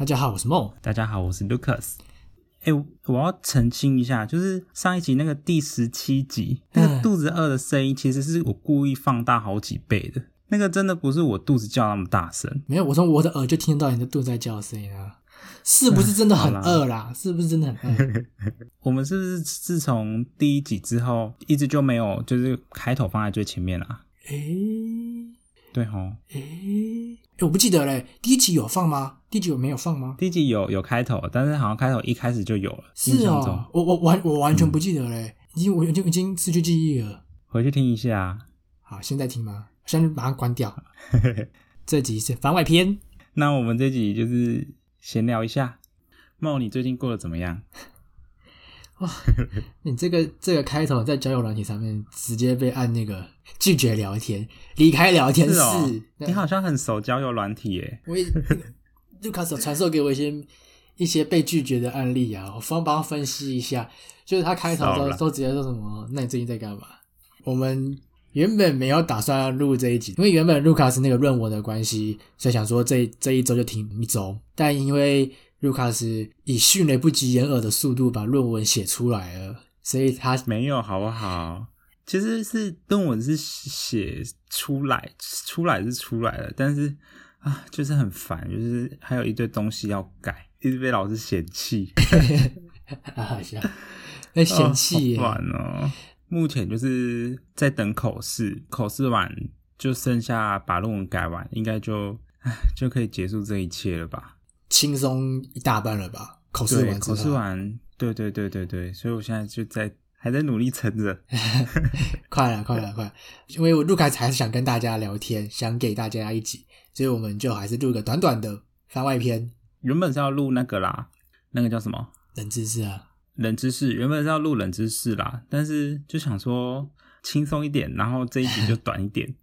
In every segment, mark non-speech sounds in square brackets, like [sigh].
大家好，我是梦。大家好，我是 Lucas。哎、我要澄清一下，就是上一集那个第十七集，那个肚子饿的声音，其实是我故意放大好几倍的。那个真的不是我肚子叫那么大声，没有，我从我的耳就听到你的肚子在叫的声音啊，是不是真的很 [laughs] 饿啦？是不是真的很饿？[laughs] 我们是不是自从第一集之后，一直就没有就是开头放在最前面啦？诶对吼，诶诶，我不记得嘞，第一集有放吗？第一集有没有放吗？第一集有有开头，但是好像开头一开始就有了，是哦，我我完我完全不记得嘞，已经我已经已经失去记忆了。回去听一下。好，现在听吗？现在马上关掉。这集是番外篇。[laughs] 那我们这集就是闲聊一下，茂，你最近过得怎么样？[laughs] 你这个这个开头在交友软体上面直接被按那个拒绝聊天，离开聊天室。哦，你好像很熟交友软体耶。我也卢卡斯有传授给我一些一些被拒绝的案例啊，我帮帮他分析一下。就是他开头都都直接说什么？那你最近在干嘛？我们原本没有打算要录这一集，因为原本卢卡斯那个论文的关系，所以想说这这一周就停一周。但因为卢卡斯以迅雷不及掩耳的速度把论文写出来了，所以他没有好不好？其实是论文是写出来，出来是出来了，但是啊，就是很烦，就是还有一堆东西要改，一直被老师嫌弃，[laughs] 啊，是啊，在嫌弃耶、哦好烦哦。目前就是在等口试，口试完就剩下把论文改完，应该就唉就可以结束这一切了吧？轻松一大半了吧？考试，完之后，口试完，对对对对对，所以我现在就在还在努力撑着。[laughs] 快了，快了，快了！因为我录开始还是想跟大家聊天，想给大家一集，所以我们就还是录个短短的番外篇，原本是要录那个啦，那个叫什么冷知识啊。冷知识，原本是要录冷知识啦，但是就想说轻松一点，然后这一集就短一点，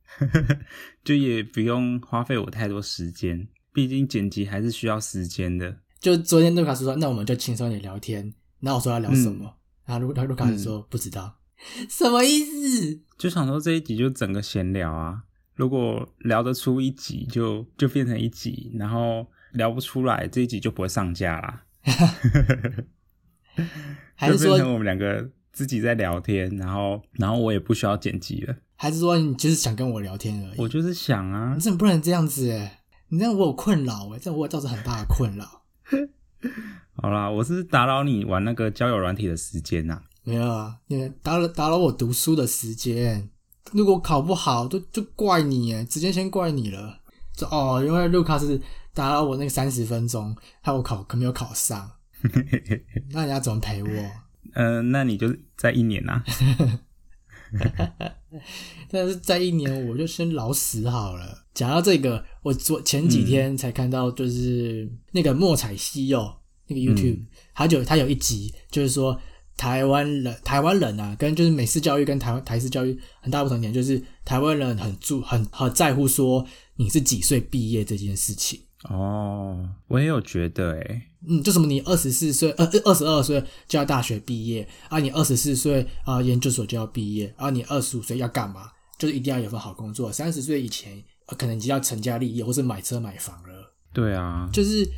[laughs] 就也不用花费我太多时间，毕竟剪辑还是需要时间的。就昨天卢卡斯说，那我们就轻松一点聊天。然后我说要聊什么，然后卢卢卡斯说、不知道，[laughs] 什么意思？就想说这一集就整个闲聊啊，如果聊得出一集就就变成一集，然后聊不出来这一集就不会上架啦。[laughs] [laughs] 还是说，就变成我们两个自己在聊天，然后然后我也不需要剪辑了，还是说你就是想跟我聊天而已？我就是想啊你，怎么不能这样子？哎，你这样我有困扰哎，这样我有造成很大的困扰。[laughs] 好啦，我是打扰你玩那个交友软体的时间呐、没有啊，你打扰打扰我读书的时间。如果考不好，就就怪你哎，直接先怪你了。就哦，因为卢卡是打扰我那个三十分钟，害我考可没有考上，[laughs] 那你要怎么陪我？嗯、那你就在一年啊，[laughs] [laughs] 但是在一年我就先老死好了。讲到这个，我昨前几天才看到，就是那个莫彩西柚那个 YouTube，、他就他有一集就是说台湾人台湾人啊，跟就是美式教育跟台湾台式教育很大不同点，就是台湾人很注很很在乎说你是几岁毕业这件事情。哦，我也有觉得诶、嗯，就什么你二十四岁，呃，二十二岁就要大学毕业啊，你二十四岁啊、研究所就要毕业啊，你二十五岁要干嘛？就是一定要有份好工作，三十岁以前、呃可能已经要成家立业或是买车买房了，对啊，就是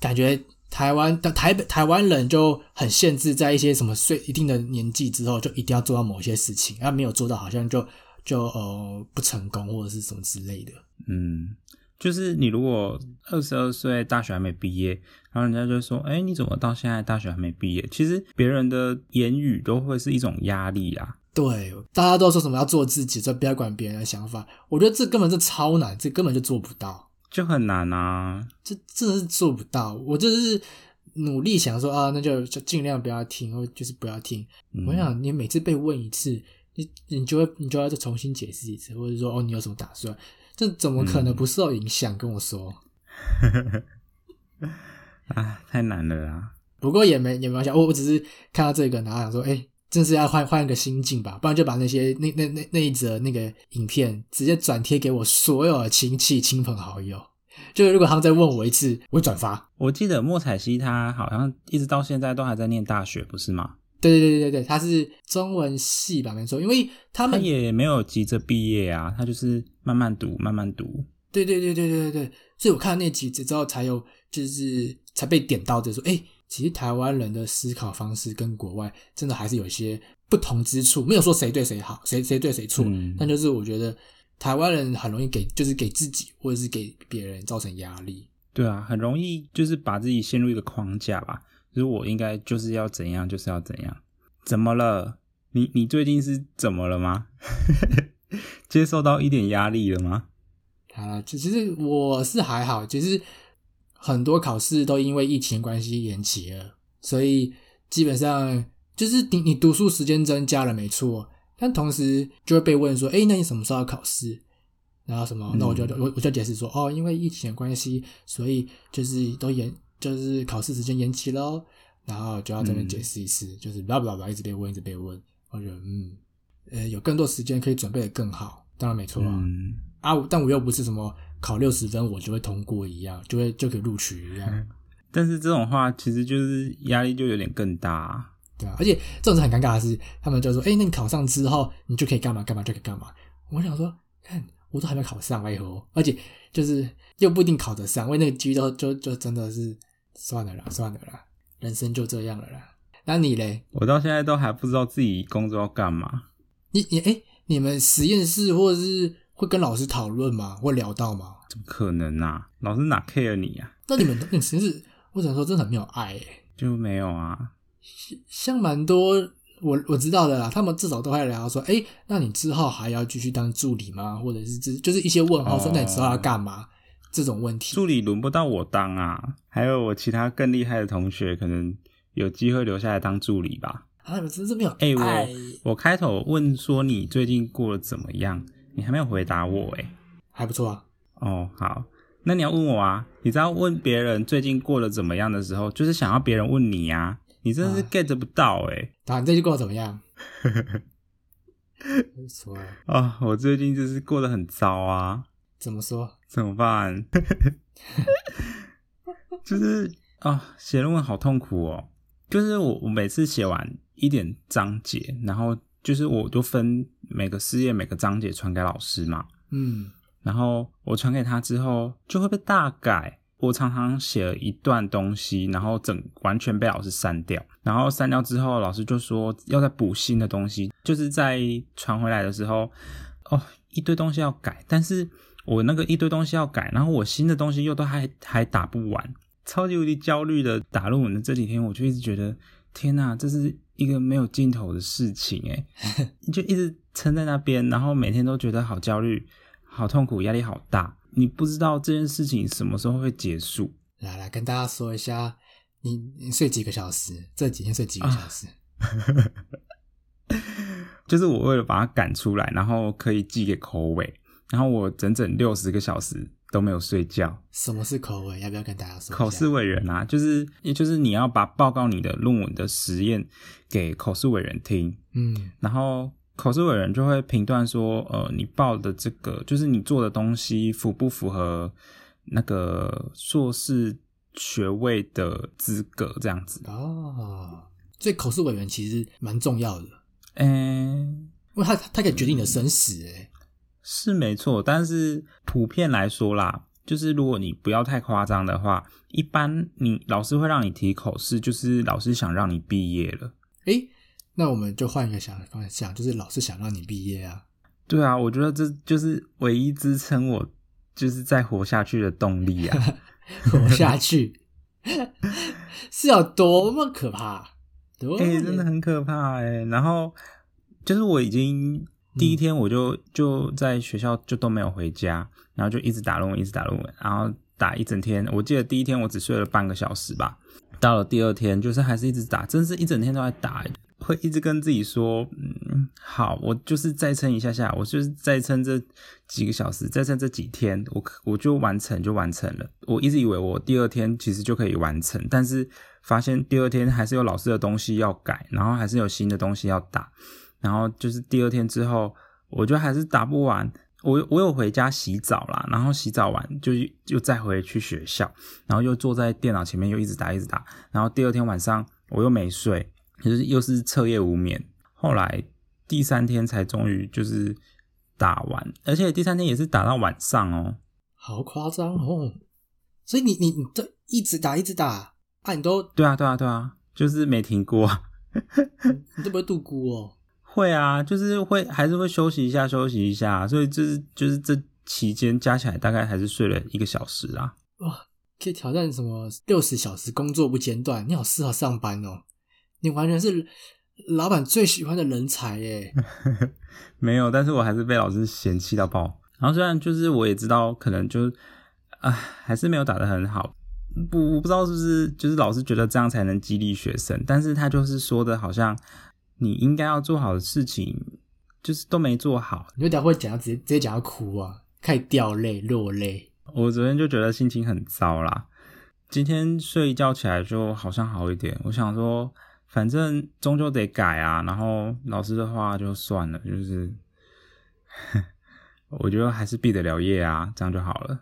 感觉台湾的台北台湾人就很限制，在一些什么岁一定的年纪之后，就一定要做到某些事情，啊，没有做到好像就就呃不成功或者是什么之类的。嗯，就是你如果二十二岁大学还没毕业，然后人家就说，哎、你怎么到现在大学还没毕业？其实别人的言语都会是一种压力啊。对，大家都说什么要做自己，就不要管别人的想法。我觉得这根本是超难，这根本就做不到，就很难啊，这真的是做不到。我就是努力想说啊，那就就尽量不要听，或就是不要听。嗯我想你每次被问一次，你你就会你就要再重新解释一次，或者说哦你有什么打算？这怎么可能不受影响？跟我说。[laughs] 啊，太难了啦。不过也没也没关系，我我只是看到这个，然后想说，哎、真是要换换一个心境吧，不然就把那些那那那那一则那个影片直接转贴给我所有的亲戚、亲朋好友。就如果他们再问我一次，我会转发。我记得莫彩希她好像一直到现在都还在念大学，不是吗？对对对对对，他是中文系吧，没错，因为他他们也没有急着毕业啊，他就是慢慢读，慢慢读。对对对对对对对，所以我看到那集之后，才有就是才被点到，就说，哎，其实台湾人的思考方式跟国外真的还是有一些不同之处，没有说谁对谁好，谁谁对谁错，嗯但就是我觉得台湾人很容易给，就是给自己或者是给别人造成压力。对啊，很容易就是把自己陷入一个框架吧，就是我应该就是要怎样，就是要怎样。怎么了？你你最近是怎么了吗？[laughs] 接受到一点压力了吗？好了，其其实我是还好，其实很多考试都因为疫情关系延期了，所以基本上就是你你读书时间增加了没错，但同时就会被问说，哎，那你什么时候要考试？然后什么？那我就我我就解释说，哦，因为疫情的关系，所以就是都延，就是考试时间延期喽。然后就要这边解释一次，就是不要不要不要一直被问，一直被问。我觉得嗯，呃，有更多时间可以准备的更好，当然没错啊。嗯，啊，但我又不是什么考六十分我就会通过一样，就会就可以录取一样，[laughs] 但是这种话其实就是压力就有点更大啊、对啊。而且这种是很尴尬的是，他们就说：“哎、那你考上之后，你就可以干嘛干嘛就可以干嘛。”我想说，看我都还没考上，为何？而且就是又不一定考得上，因为那个几率都就就真的是算了啦，算了啦，人生就这样了啦。那你嘞？我到现在都还不知道自己工作要干嘛。你你哎、你们实验室或者是会跟老师讨论吗？会聊到吗？怎么可能啊？老师哪 care 你啊？那你们那你实验室，我只能说真的很没有爱、欸。就没有啊。像蛮多我我知道的啦，他们至少都会聊说，哎、那你之后还要继续当助理吗？或者是这就是一些问号，说哦那你之后要干嘛？这种问题。助理轮不到我当啊，还有我其他更厉害的同学，可能有机会留下来当助理吧。啊，你们真是没有哎、爱，我我开头问说你最近过得怎么样，你还没有回答我哎、还不错啊。哦，好，那你要问我啊？你知道问别人最近过得怎么样的时候，就是想要别人问你啊。你真的是啊 get 不到哎、啊，你最近过得怎么样？[laughs] 说啊、我最近就是过得很糟啊，怎么说？怎么办？[laughs] 就是啊，写论文好痛苦哦。就是我我每次写完一点章节，然后就是我就分每个事业每个章节传给老师嘛，嗯，然后我传给他之后就会被大改。我常常写了一段东西，然后整完全被老师删掉，然后删掉之后，老师就说要再补新的东西，就是在传回来的时候，哦，一堆东西要改，但是我那个一堆东西要改，然后我新的东西又都还还打不完，超级无敌焦虑的打论文的这几天，我就一直觉得天呐，这是一个没有尽头的事情诶，[laughs] 就一直撑在那边，然后每天都觉得好焦虑、好痛苦、压力好大。你不知道这件事情什么时候会结束。来来跟大家说一下，你你睡几个小时？这几天睡几个小时？[laughs] 就是我为了把它赶出来，然后可以寄给口尾，然后我整整六十个小时都没有睡觉。什么是口吻？要不要跟大家说？口试委员啊，就是也就是你要把报告你的论文的实验给口试委员听，嗯然后口试委员就会评断说，呃，你报的这个就是你做的东西符不符合那个硕士学位的资格这样子。哦，所以口试委员其实蛮重要的，嗯，因为他他可以决定你的生死。哎，是没错，但是普遍来说啦，就是如果你不要太夸张的话，一般你老师会让你提口试，就是老师想让你毕业了。诶，那我们就换一个想方向，就是老师想让你毕业啊。对啊，我觉得这就是唯一支撑我就是在活下去的动力啊！[laughs] 活下去 [laughs] 是有多么可怕？多哎、真的很可怕哎、然后就是我已经第一天我就、就在学校就都没有回家，然后就一直打论文，一直打论文，然后打一整天。我记得第一天我只睡了半个小时吧，到了第二天就是还是一直打，真是一整天都在打欸、会一直跟自己说，嗯，好，我就是再撑一下下，我就是再撑这几个小时，再撑这几天，我可我就完成就完成了。我一直以为我第二天其实就可以完成，但是发现第二天还是有老师的东西要改，然后还是有新的东西要打，然后就是第二天之后，我就还是打不完。我我有回家洗澡啦，然后洗澡完就又再回去学校，然后又坐在电脑前面又一直打一直打，然后第二天晚上我又没睡，就是又是彻夜无眠。后来第三天才终于就是打完，而且第三天也是打到晚上哦。好夸张哦！所以你你你这一直打一直打，啊，你都对啊，对啊，对啊，就是没停过。[laughs] 你都不会度孤哦？会啊，就是会还是会休息一下，休息一下。所以就是就是这期间加起来大概还是睡了一个小时啊。哇，可以挑战什么六十小时工作不间断？你好适合上班哦！你完全是老板最喜欢的人才耶。[laughs] 没有，但是我还是被老师嫌弃到爆。然后虽然就是我也知道，可能就啊还是没有打得很好。不，我不知道是不是就是老师觉得这样才能激励学生，但是他就是说的好像你应该要做好的事情，就是都没做好。你有点会讲到直接直接讲到哭啊，开始掉泪落泪。我昨天就觉得心情很糟啦，今天睡一觉起来就好像好一点。我想说，反正终究得改啊，然后老师的话就算了，就是 [laughs] 我觉得还是毕得了业啊，这样就好了。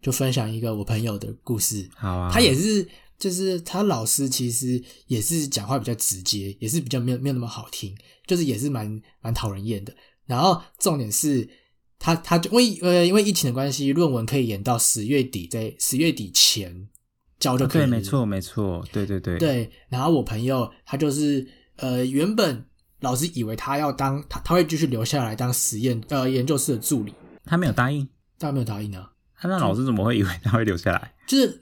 就分享一个我朋友的故事，好啊，他也是，就是他老师其实也是讲话比较直接，也是比较没有没有那么好听，就是也是蛮蛮讨人厌的。然后重点是他他为呃因为疫情的关系，论文可以延到十月底，在十月底前交就可以。对，没错没错，对对对。对，然后我朋友他就是呃原本老师以为他要当他他会继续留下来当实验呃研究室的助理，他没有答应，当然没有答应啊。那老师怎么会以为他会留下来？就是，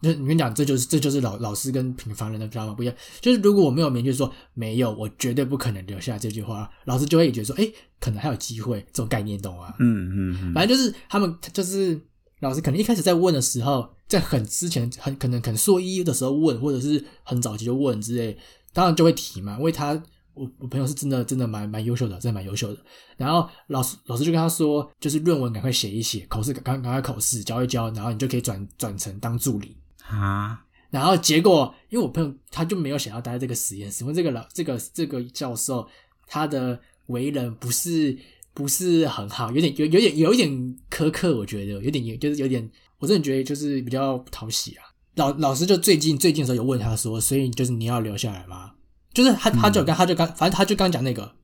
就你跟你讲，这就是这就是老老师跟平凡人的想法不一样。就是如果我没有明确说没有，我绝对不可能留下这句话，老师就会觉得说，哎，可能还有机会，这种概念懂吗？嗯嗯嗯。反正就是他们就是老师可能一开始在问的时候，在很之前很可能可能硕一的时候问，或者是很早期就问之类，当然就会提嘛，因为他。我我朋友是真的真的蛮蛮优秀的，真的蛮优秀的。然后老师老师就跟他说，就是论文赶快写一写，考试赶赶快考试交一交，然后你就可以转转成当助理啊。然后结果，因为我朋友他就没有想要待在这个实验室，因为这个老这个这个教授他的为人不是不是很好，有点有有点有一点苛刻，我觉得有点就是有点，我真的觉得就是比较讨喜啊。老老师就最近最近的时候有问他说，所以就是你要留下来吗？就是他，他就刚，他就刚，反正他就刚讲那个，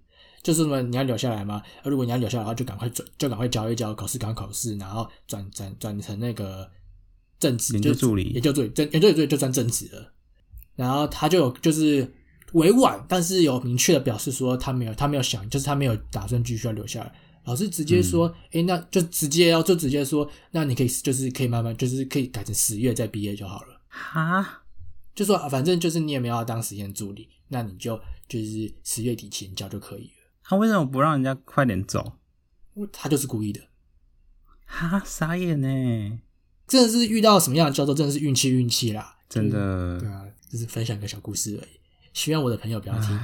就是什么你要留下来吗？如果你要留下来的话，就赶快转，就赶快交一交，考试赶快考试，然后转转转成那个正职，研究助理，研究助理，研究助理就算正职了。然后他就有就是委婉，但是有明确的表示说他没有，他没有想，就是他没有打算继续要留下来。老师直接说，哎，那就直接要就直接说，那你可以就是可以慢慢就是可以改成十月再毕业就好了。哈，就说反正就是你也没有要当实验助理。那你就就是十月底前交就可以了。他为什么不让人家快点走？他就是故意的。哈，傻眼呢！真的是遇到什么样的教授，真的是运气运气啦。真的。对啊，就是分享个小故事而已。希望我的朋友不要听。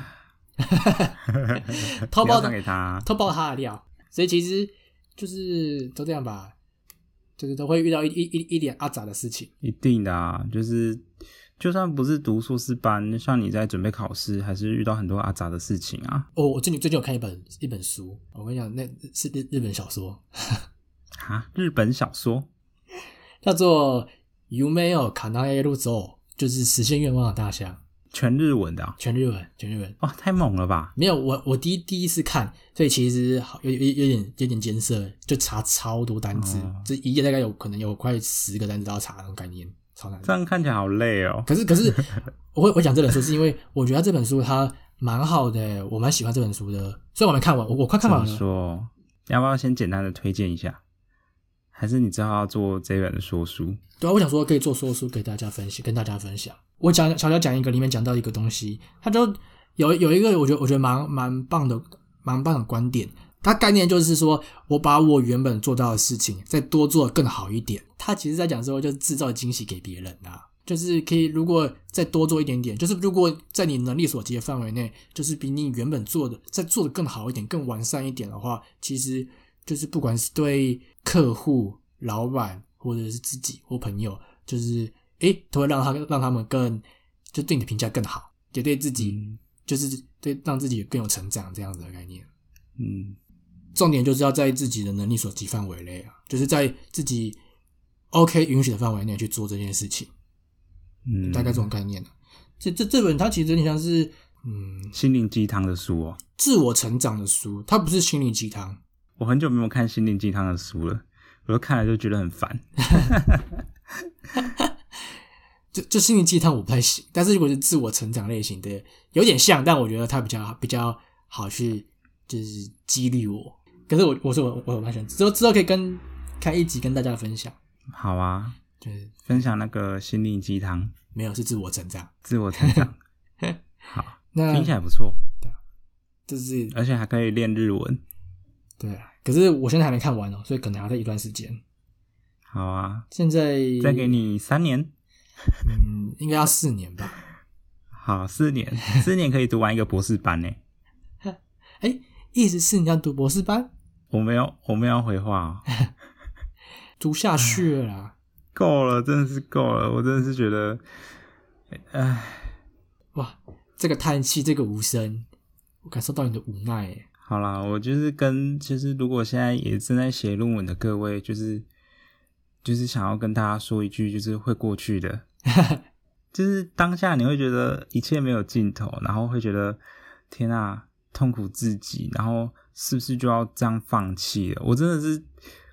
[laughs] 偷爆 [laughs] 给他，偷爆他的料。所以其实就是都这样吧，就是都会遇到一一一一点阿杂的事情。一定的啊，就是。就算不是读硕士班，像你在准备考试，还是遇到很多阿杂的事情啊。哦，我最近最近有看一本一本书，我跟你讲，那是日日本小说啊，日本小说 [laughs] 叫做《有没有卡纳耶路走》，就是实现愿望的大象，全日文的，全日文，全日文。哇，太猛了吧！没有，我我第一第一次看，所以其实有有有点有点艰涩，就查超多单字，这一页大概有可能有快十个单词都要查那种概念。这样看起来好累哦。可是可是，[laughs] 我会我讲这本书是因为我觉得这本书它蛮好的，我蛮喜欢这本书的。虽然我没看完，我我快看完了。说要不要先简单的推荐一下？还是你知道要做这本的说书？对啊，我想说可以做说书给大家分享，跟大家分享。我讲小小讲一个，里面讲到一个东西，它就有有一个我觉得我觉得蛮蛮棒的蛮棒的观点。它概念就是说，我把我原本做到的事情再多做更好一点。他其实在讲说，就是制造惊喜给别人啊，就是可以如果再多做一点点，就是如果在你能力所及的范围内，就是比你原本做的再做的更好一点、更完善一点的话，其实就是不管是对客户、老板或者是自己或朋友，就是诶都会让他让他们更就对你的评价更好，也对自己就是对让自己更有成长这样子的概念，嗯。重点就是要在自己的能力所及范围内啊，就是在自己 OK 允许的范围内去做这件事情，嗯，大概这种概念这这这本它其实有点像是嗯心灵鸡汤的书哦，自我成长的书，它不是心灵鸡汤。我很久没有看心灵鸡汤的书了，我都看了就觉得很烦。[laughs] 就就心灵鸡汤我不太行，但是如果是自我成长类型的，有点像，但我觉得它比较比较好去就是激励我。可是我我是我我蛮喜欢，之后之后可以跟开一集跟大家分享，好啊，就是分享那个心灵鸡汤，没有是自我成长。自我成长，[laughs] 好，那听起来不错，对就是。而且还可以练日文。对啊，可是我现在还没看完哦，所以可能还要再一段时间。好啊，现在再给你三年，嗯，应该要四年吧？好，四年，四年可以读完一个博士班呢。[laughs] 哎，意思是你要读博士班，我没有，我没有回话哦。[laughs] 读下去了啦。够了，真的是够了，我真的是觉得，唉，哇，这个叹气，这个无声，我感受到你的无奈耶。好啦，我就是跟，就是如果现在也正在写论文的各位，就是就是想要跟大家说一句，就是会过去的，[laughs] 就是当下你会觉得一切没有尽头，然后会觉得天啊，痛苦至极，然后是不是就要这样放弃了？我真的是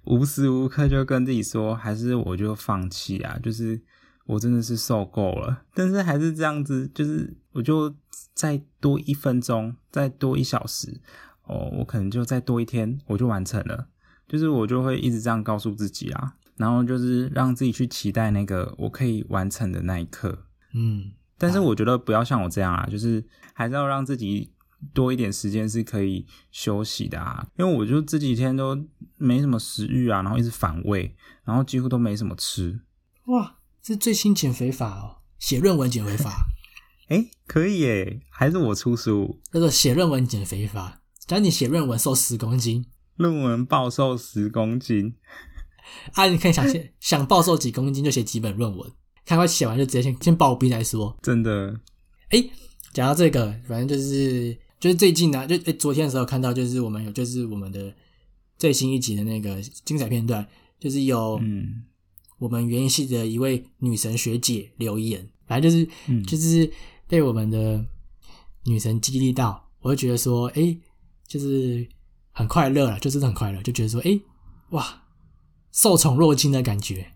无时无刻就跟自己说，还是我就放弃啊，就是我真的是受够了，但是还是这样子，就是我就再多一分钟，再多一小时。哦，我可能就再多一天，我就完成了。就是我就会一直这样告诉自己啊，然后就是让自己去期待那个我可以完成的那一刻。嗯，但是我觉得不要像我这样啊，就是还是要让自己多一点时间是可以休息的啊。因为我就这几天都没什么食欲啊，然后一直反胃，然后几乎都没什么吃。哇，这是最新减肥法哦，写论文减肥法，[laughs] 哎，可以耶，还是我出书，叫做写论文减肥法。只要你写论文瘦十公斤，论文暴瘦十公斤，[laughs] 啊，你可以想写想暴瘦几公斤就写几本论文，看快写完就直接先先暴毙再说。真的，哎，讲到这个，反正就是就是最近呢、就哎昨天的时候看到，就是我们有就是我们的最新一集的那个精彩片段，就是有嗯我们园艺系的一位女神学姐留言，反正就是、嗯就是被我们的女神激励到，我就觉得说，哎，就是很快乐了，就真的很快乐，就觉得说，哎，哇，受宠若惊的感觉，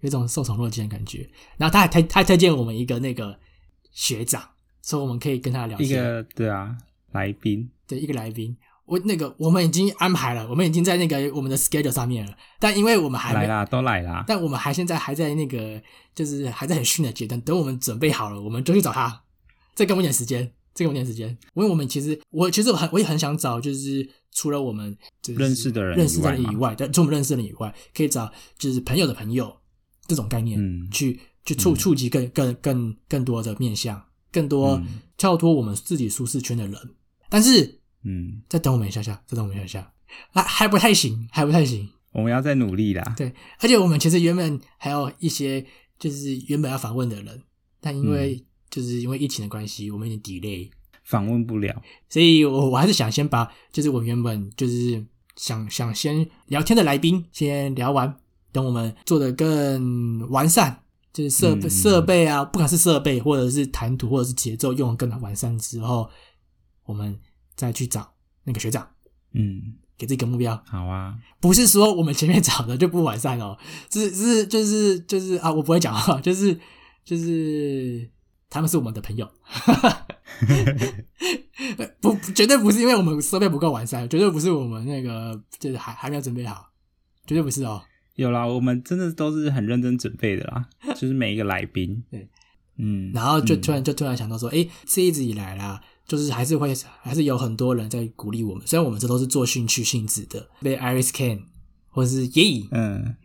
有一种受宠若惊的感觉。然后他还推他还推荐我们一个那个学长，说我们可以跟他聊一天，个对啊，来宾，对一个来宾。我那个我们已经安排了，我们已经在那个我们的 schedule 上面了，但因为我们还没来啦，都来啦。但我们还现在还在那个，就是还在很训的阶段。等我们准备好了，我们就去找他。再给我们点时间，再给我们点时间。因为我们其实，我其实我很我也很想找，就是除了我们认识的人认识的人以外但除了我们认识的人以外，可以找就是朋友的朋友这种概念，嗯去去触触及更更更更多的面向，更多嗯跳脱我们自己舒适圈的人。但是嗯，再等我们一下下，再等我们一下下，还还不太行，还不太行。我们要再努力啦。对，而且我们其实原本还有一些就是原本要访问的人，但因为、就是因为疫情的关系，我们有点 delay，访问不了。所以我我还是想先把就是我原本就是想想先聊天的来宾先聊完，等我们做的更完善，就是设备、嗯设备啊，不管是设备或者是谈吐或者是节奏用的更完善之后，我们再去找那个学长，嗯，给自己个目标。好啊。不是说我们前面找的就不完善哦，是是就是就是啊，我不会讲话，就是就是他们是我们的朋友，不绝对不是因为我们设备不够完善，绝对不是我们那个就是还还没有准备好，绝对不是哦。有啦，我们真的都是很认真准备的啦，[laughs] 就是每一个来宾。对，嗯，然后就嗯。突然就突然想到说，诶，这一直以来啦，就是还是会还是有很多人在鼓励我们，虽然我们这都是做兴趣性质的，被 Iris Can 或者是耶嗯，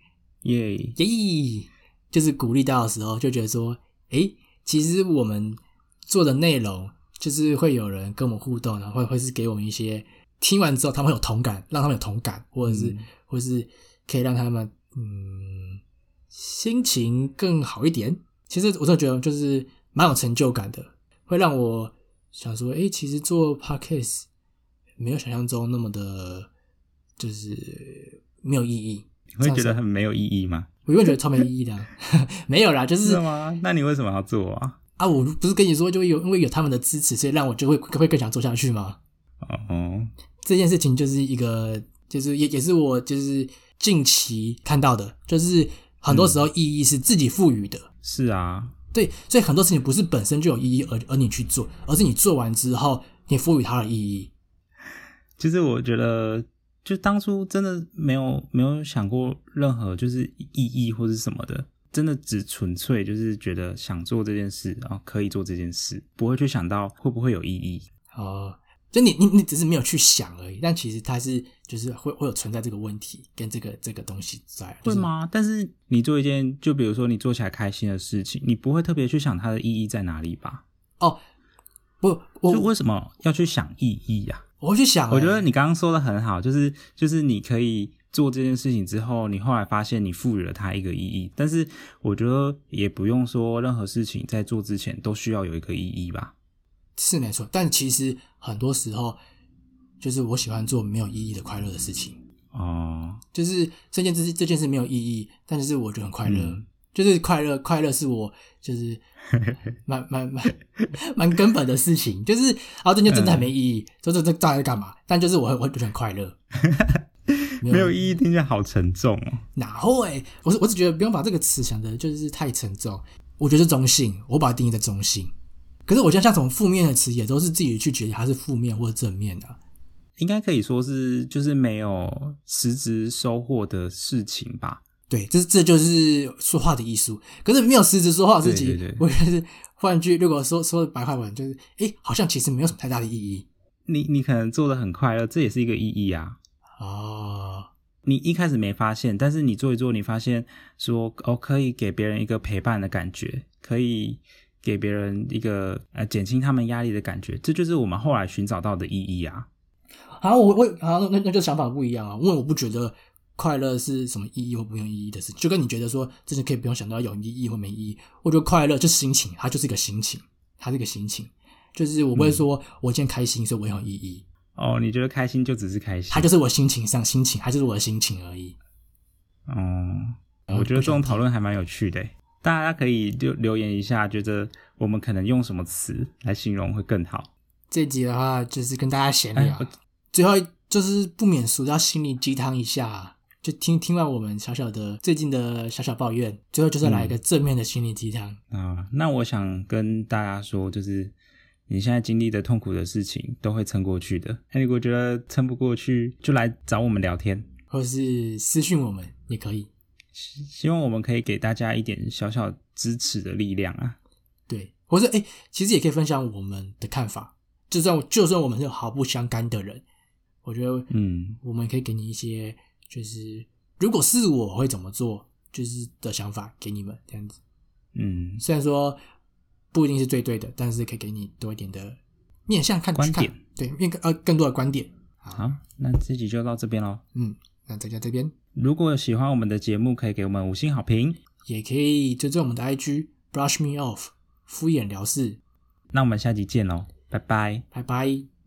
耶，耶，就是鼓励到的时候，就觉得说，诶，其实我们做的内容，就是会有人跟我们互动，然后会会是给我们一些听完之后他们会有同感，让他们有同感，或者是、嗯。或是可以让他们嗯心情更好一点。其实我真的觉得就是蛮有成就感的，会让我想说，哎，其实做 podcast 没有想象中那么的，就是没有意义。你会觉得很没有意义吗？我永远觉得超没意义的啊、[laughs] 没有啦，就是是吗？那你为什么要做啊？啊，我不是跟你说，就会有因为有他们的支持，所以让我就会会更想做下去吗？哦，这件事情就是一个，就是也也是我就是近期看到的，就是很多时候意义是自己赋予的。是啊，对，所以很多事情不是本身就有意义，而而你去做，而是你做完之后，你赋予它的意义。其实我觉得，就当初真的没有没有想过任何就是意义或是什么的，真的只纯粹就是觉得想做这件事，然后可以做这件事，不会去想到会不会有意义。哦，就你你你只是没有去想而已，但其实它是就是会会有存在这个问题跟这个这个东西在，就是会吗？但是你做一件，就比如说你做起来开心的事情，你不会特别去想它的意义在哪里吧？哦，不，就我为什么要去想意义呀、我会去想欸，我觉得你刚刚说的很好，就是就是你可以做这件事情之后，你后来发现你赋予了它一个意义，但是我觉得也不用说任何事情在做之前都需要有一个意义吧。是没错，但其实很多时候就是我喜欢做没有意义的快乐的事情，哦，就是这件事这件事没有意义，但是我觉得很快乐。嗯就是快乐，快乐是我就是 [laughs] 蛮蛮蛮蛮根本的事情，就是啊，这件真的很没意义，这这这到底在干嘛？但就是我会我会觉得很快乐，[laughs] 没有意义，听起来好沉重哦。[laughs] 哪会？我是我只觉得不用把这个词想的就是太沉重，我觉得是中性，我把它定义在中性。可是我觉得像这种负面的词，也都是自己去决定它是负面或者正面的。应该可以说是就是没有实质收获的事情吧。对，这这就是说话的艺术。可是没有实质说话的事情，对对对我觉得是换句，如果说说白话文，就是诶，好像其实没有什么太大的意义你你可能做的很快乐，这也是一个意义啊。哦。你一开始没发现，但是你做一做，你发现说哦，可以给别人一个陪伴的感觉，可以给别人一个呃减轻他们压力的感觉，这就是我们后来寻找到的意义啊。好，我我好，那那就想法不一样啊。因为我不觉得快乐是什么意义或不用意义的事，就跟你觉得说这些可以不用想到有意义或没意义。我觉得快乐就是心情，它就是一个心情，它是一个心情。就是我不会说我今天开心，所以我有意义，哦，你觉得开心就只是开心？它就是我心情上心情，它就是我的心情而已。哦，我觉得这种讨论还蛮有趣的，大家可以就留言一下，觉得我们可能用什么词来形容会更好。这集的话就是跟大家闲聊，哎最后就是不免俗要心灵鸡汤一下，就听听完我们小小的最近的小小抱怨，最后就是来一个正面的心灵鸡汤。啊、那我想跟大家说，就是你现在经历的痛苦的事情都会撑过去的。那如果觉得撑不过去，就来找我们聊天。或是私讯我们也可以。希望我们可以给大家一点小小支持的力量啊！对，或者哎、诶其实也可以分享我们的看法。就算就算我们是毫不相干的人，我觉得嗯，我们可以给你一些，就是如果是我会怎么做，就是的想法给你们这样子。嗯，虽然说不一定是最对的，但是可以给你多一点的面向看观点，对，面呃更多的观点。好，那这集就到这边喽。嗯，那大家这边如果喜欢我们的节目，可以给我们五星好评。也可以追踪我们的 IG brush me off 敷衍了事，那我们下集见喽，拜拜。拜拜。